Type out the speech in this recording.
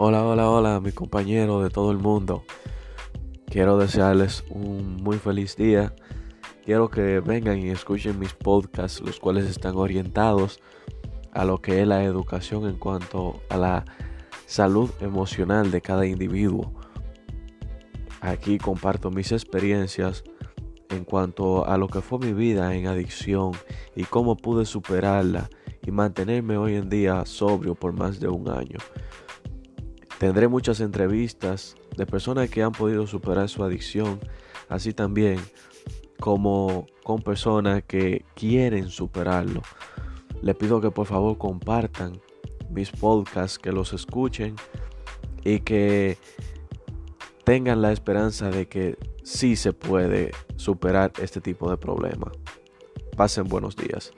Hola, hola, hola, mi compañero de todo el mundo. Quiero desearles un muy feliz día. Quiero que vengan y escuchen mis podcasts, los cuales están orientados a lo que es la educación en cuanto a la salud emocional de cada individuo. Aquí comparto mis experiencias en cuanto a lo que fue mi vida en adicción y cómo pude superarla y mantenerme hoy en día sobrio por más de un año. Tendré muchas entrevistas de personas que han podido superar su adicción, así también como con personas que quieren superarlo. Les pido que por favor compartan mis podcasts, que los escuchen y que tengan la esperanza de que sí se puede superar este tipo de problema. Pasen buenos días.